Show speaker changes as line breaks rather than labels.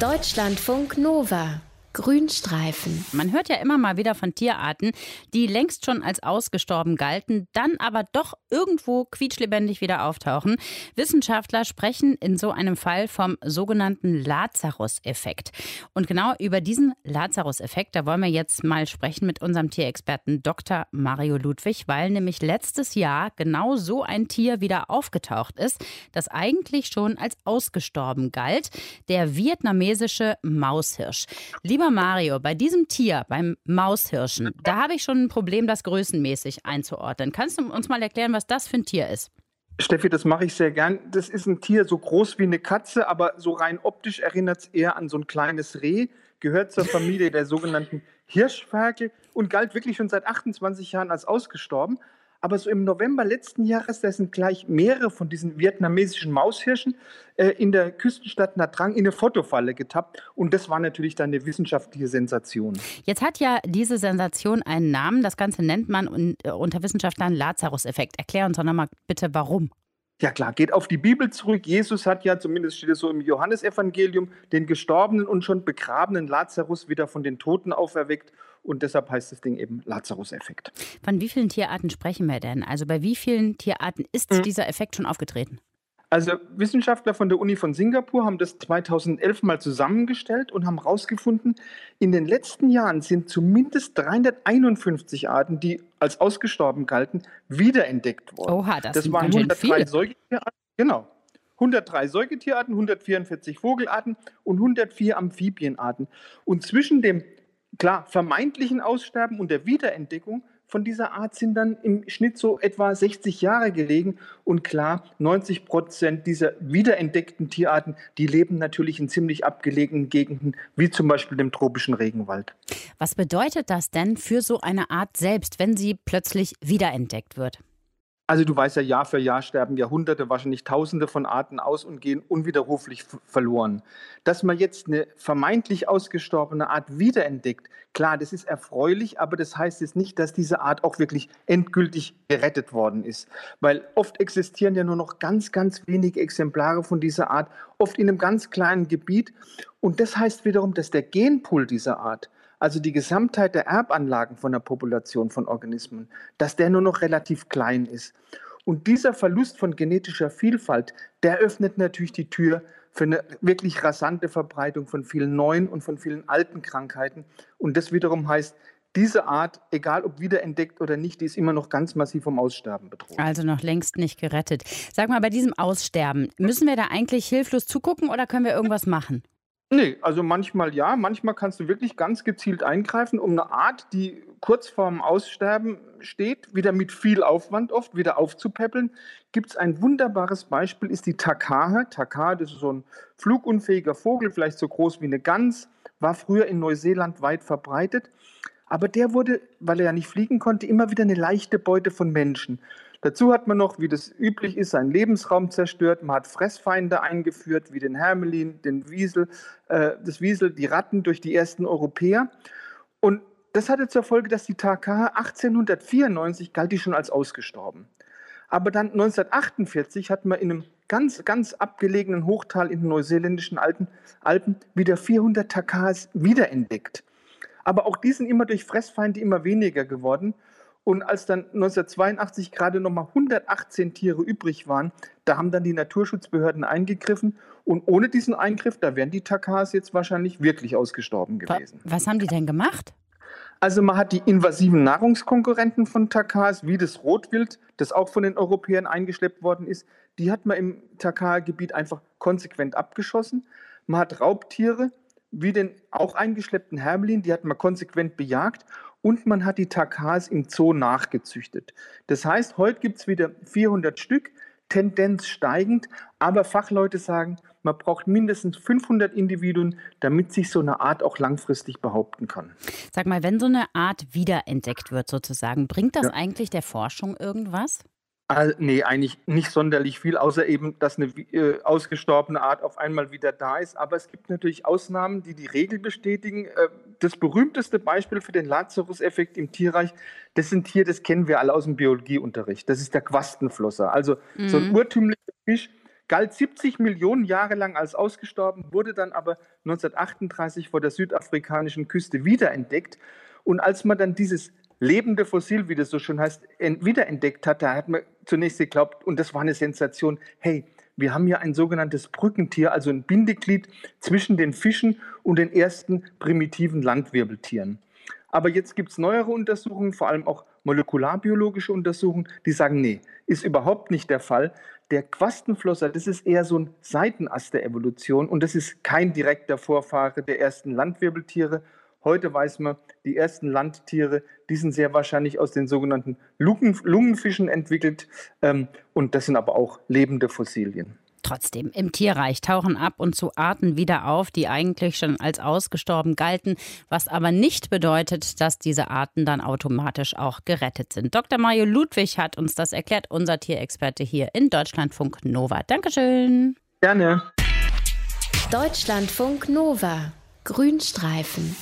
Deutschlandfunk Nova Grünstreifen.
Man hört ja immer mal wieder von Tierarten, die längst schon als ausgestorben galten, dann aber doch irgendwo quietschlebendig wieder auftauchen. Wissenschaftler sprechen in so einem Fall vom sogenannten Lazarus-Effekt. Und genau über diesen Lazarus-Effekt, da wollen wir jetzt mal sprechen mit unserem Tierexperten Dr. Mario Ludwig, weil nämlich letztes Jahr genau so ein Tier wieder aufgetaucht ist, das eigentlich schon als ausgestorben galt, der vietnamesische Maushirsch. Lieber Lieber Mario, bei diesem Tier, beim Maushirschen, da habe ich schon ein Problem, das größenmäßig einzuordnen. Kannst du uns mal erklären, was das für ein Tier ist?
Steffi, das mache ich sehr gern. Das ist ein Tier so groß wie eine Katze, aber so rein optisch erinnert es eher an so ein kleines Reh, gehört zur Familie der sogenannten Hirschferkel und galt wirklich schon seit 28 Jahren als ausgestorben. Aber so im November letzten Jahres, da sind gleich mehrere von diesen vietnamesischen Maushirschen äh, in der Küstenstadt Nha Trang in eine Fotofalle getappt. Und das war natürlich dann eine wissenschaftliche Sensation.
Jetzt hat ja diese Sensation einen Namen. Das Ganze nennt man äh, unter Wissenschaftlern Lazarus-Effekt. Erklär uns doch nochmal bitte, warum.
Ja klar, geht auf die Bibel zurück. Jesus hat ja, zumindest steht es so im Johannesevangelium, den gestorbenen und schon begrabenen Lazarus wieder von den Toten auferweckt. Und deshalb heißt das Ding eben Lazarus-Effekt.
Von wie vielen Tierarten sprechen wir denn? Also bei wie vielen Tierarten ist mhm. dieser Effekt schon aufgetreten?
Also Wissenschaftler von der Uni von Singapur haben das 2011 mal zusammengestellt und haben herausgefunden, in den letzten Jahren sind zumindest 351 Arten, die als ausgestorben galten, wiederentdeckt worden.
Oha, das,
das
sind
waren
103
Säugetierarten. Genau. 103 Säugetierarten, 144 Vogelarten und 104 Amphibienarten. Und zwischen dem klar vermeintlichen Aussterben und der Wiederentdeckung von dieser Art sind dann im Schnitt so etwa 60 Jahre gelegen. Und klar, 90 Prozent dieser wiederentdeckten Tierarten, die leben natürlich in ziemlich abgelegenen Gegenden, wie zum Beispiel dem tropischen Regenwald.
Was bedeutet das denn für so eine Art selbst, wenn sie plötzlich wiederentdeckt wird?
Also du weißt ja, Jahr für Jahr sterben Jahrhunderte, wahrscheinlich Tausende von Arten aus und gehen unwiderruflich verloren. Dass man jetzt eine vermeintlich ausgestorbene Art wiederentdeckt, klar, das ist erfreulich, aber das heißt jetzt nicht, dass diese Art auch wirklich endgültig gerettet worden ist. Weil oft existieren ja nur noch ganz, ganz wenige Exemplare von dieser Art, oft in einem ganz kleinen Gebiet. Und das heißt wiederum, dass der Genpool dieser Art, also die Gesamtheit der Erbanlagen von der Population von Organismen, dass der nur noch relativ klein ist. Und dieser Verlust von genetischer Vielfalt, der öffnet natürlich die Tür für eine wirklich rasante Verbreitung von vielen neuen und von vielen alten Krankheiten. Und das wiederum heißt, diese Art, egal ob wiederentdeckt oder nicht, die ist immer noch ganz massiv vom Aussterben bedroht.
Also noch längst nicht gerettet. Sag mal, bei diesem Aussterben, müssen wir da eigentlich hilflos zugucken oder können wir irgendwas machen?
Nee, also manchmal ja, manchmal kannst du wirklich ganz gezielt eingreifen, um eine Art, die kurz vorm Aussterben steht, wieder mit viel Aufwand oft wieder aufzupäppeln. Gibt es ein wunderbares Beispiel, ist die Takahe. Takahe, das ist so ein flugunfähiger Vogel, vielleicht so groß wie eine Gans, war früher in Neuseeland weit verbreitet. Aber der wurde, weil er ja nicht fliegen konnte, immer wieder eine leichte Beute von Menschen. Dazu hat man noch, wie das üblich ist, seinen Lebensraum zerstört. Man hat Fressfeinde eingeführt, wie den Hermelin, den Wiesel, äh, das Wiesel, die Ratten durch die ersten Europäer. Und das hatte zur Folge, dass die Taka 1894 galt die schon als ausgestorben. Aber dann 1948 hat man in einem ganz, ganz abgelegenen Hochtal in den neuseeländischen Alpen, Alpen wieder 400 Takas wiederentdeckt. Aber auch die sind immer durch Fressfeinde immer weniger geworden. Und als dann 1982 gerade noch mal 118 Tiere übrig waren, da haben dann die Naturschutzbehörden eingegriffen. Und ohne diesen Eingriff, da wären die Takas jetzt wahrscheinlich wirklich ausgestorben gewesen.
Was haben die denn gemacht?
Also man hat die invasiven Nahrungskonkurrenten von Takas, wie das Rotwild, das auch von den Europäern eingeschleppt worden ist, die hat man im Takar-Gebiet einfach konsequent abgeschossen. Man hat Raubtiere, wie den auch eingeschleppten Hermelin, die hat man konsequent bejagt und man hat die Takas im Zoo nachgezüchtet. Das heißt, heute gibt es wieder 400 Stück, Tendenz steigend, aber Fachleute sagen, man braucht mindestens 500 Individuen, damit sich so eine Art auch langfristig behaupten kann.
Sag mal, wenn so eine Art wiederentdeckt wird sozusagen, bringt das ja. eigentlich der Forschung irgendwas?
Nee, eigentlich nicht sonderlich viel, außer eben, dass eine äh, ausgestorbene Art auf einmal wieder da ist. Aber es gibt natürlich Ausnahmen, die die Regel bestätigen. Äh, das berühmteste Beispiel für den Lazarus-Effekt im Tierreich, das sind Tier, das kennen wir alle aus dem Biologieunterricht. Das ist der Quastenflosser. Also mhm. so ein mhm. urtümlicher Fisch, galt 70 Millionen Jahre lang als ausgestorben, wurde dann aber 1938 vor der südafrikanischen Küste wiederentdeckt. Und als man dann dieses lebende Fossil, wie das so schon heißt, wiederentdeckt hat, da hat man zunächst geglaubt, und das war eine Sensation, hey, wir haben hier ein sogenanntes Brückentier, also ein Bindeglied zwischen den Fischen und den ersten primitiven Landwirbeltieren. Aber jetzt gibt es neuere Untersuchungen, vor allem auch molekularbiologische Untersuchungen, die sagen, nee, ist überhaupt nicht der Fall. Der Quastenflosser, das ist eher so ein Seitenast der Evolution und das ist kein direkter Vorfahre der ersten Landwirbeltiere. Heute weiß man, die ersten Landtiere, die sind sehr wahrscheinlich aus den sogenannten Lungenfischen entwickelt ähm, und das sind aber auch lebende Fossilien.
Trotzdem, im Tierreich tauchen ab und zu Arten wieder auf, die eigentlich schon als ausgestorben galten, was aber nicht bedeutet, dass diese Arten dann automatisch auch gerettet sind. Dr. Mario Ludwig hat uns das erklärt, unser Tierexperte hier in Deutschlandfunk Nova. Dankeschön.
Gerne.
Deutschlandfunk Nova. Grünstreifen.